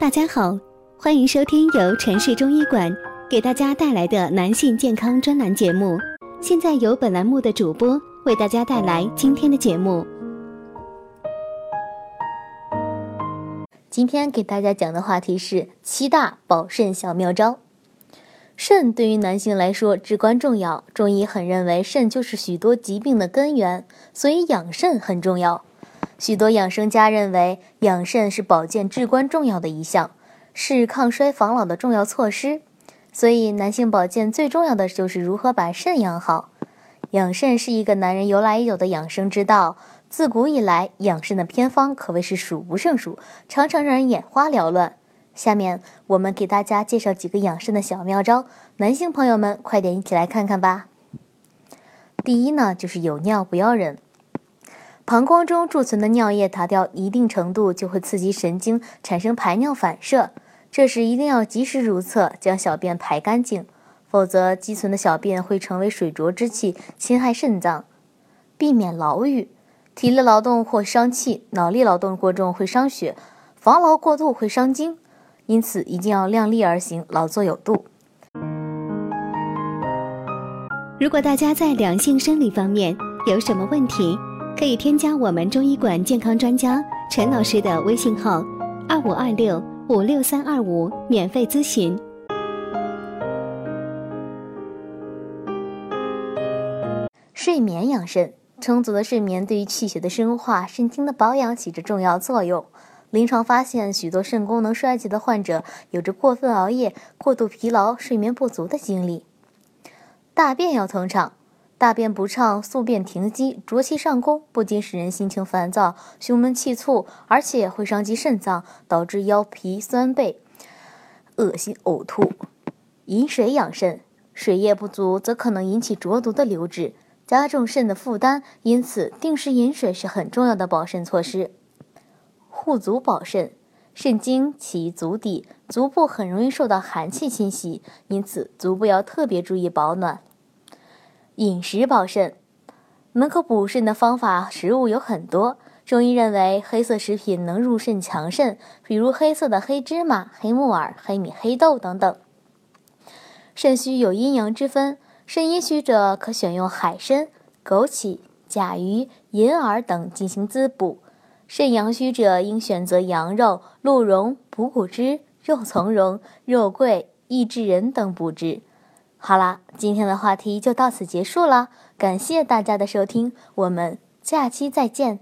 大家好，欢迎收听由城市中医馆给大家带来的男性健康专栏节目。现在由本栏目的主播为大家带来今天的节目。今天给大家讲的话题是七大保肾小妙招。肾对于男性来说至关重要，中医很认为肾就是许多疾病的根源，所以养肾很重要。许多养生家认为，养肾是保健至关重要的一项，是抗衰防老的重要措施。所以，男性保健最重要的就是如何把肾养好。养肾是一个男人由来已久的养生之道，自古以来，养肾的偏方可谓是数不胜数，常常让人眼花缭乱。下面我们给大家介绍几个养肾的小妙招，男性朋友们快点一起来看看吧。第一呢，就是有尿不要忍。膀胱中贮存的尿液达到一定程度，就会刺激神经产生排尿反射。这时一定要及时如厕，将小便排干净，否则积存的小便会成为水浊之气，侵害肾脏。避免劳郁，体力劳动或伤气，脑力劳动过重会伤血，防劳过度会伤精，因此一定要量力而行，劳作有度。如果大家在两性生理方面有什么问题，可以添加我们中医馆健康专家陈老师的微信号：二五二六五六三二五，免费咨询。睡眠养肾，充足的睡眠对于气血的生化、肾精的保养起着重要作用。临床发现，许多肾功能衰竭的患者有着过分熬夜、过度疲劳、睡眠不足的经历。大便要通畅。大便不畅、宿便停积、浊气上攻，不仅使人心情烦躁、胸闷气促，而且会伤及肾脏，导致腰皮酸背、恶心呕吐。饮水养肾，水液不足则可能引起浊毒的流滞，加重肾的负担。因此，定时饮水是很重要的保肾措施。护足保肾，肾经起足底，足部很容易受到寒气侵袭，因此足部要特别注意保暖。饮食保肾，能够补肾的方法食物有很多。中医认为，黑色食品能入肾强肾，比如黑色的黑芝麻、黑木耳、黑米、黑豆等等。肾虚有阴阳之分，肾阴虚者可选用海参、枸杞、甲鱼、银耳等进行滋补；肾阳虚者应选择羊肉、鹿茸、补骨脂、肉苁蓉、肉桂、益智仁等补之。好啦，今天的话题就到此结束了，感谢大家的收听，我们下期再见。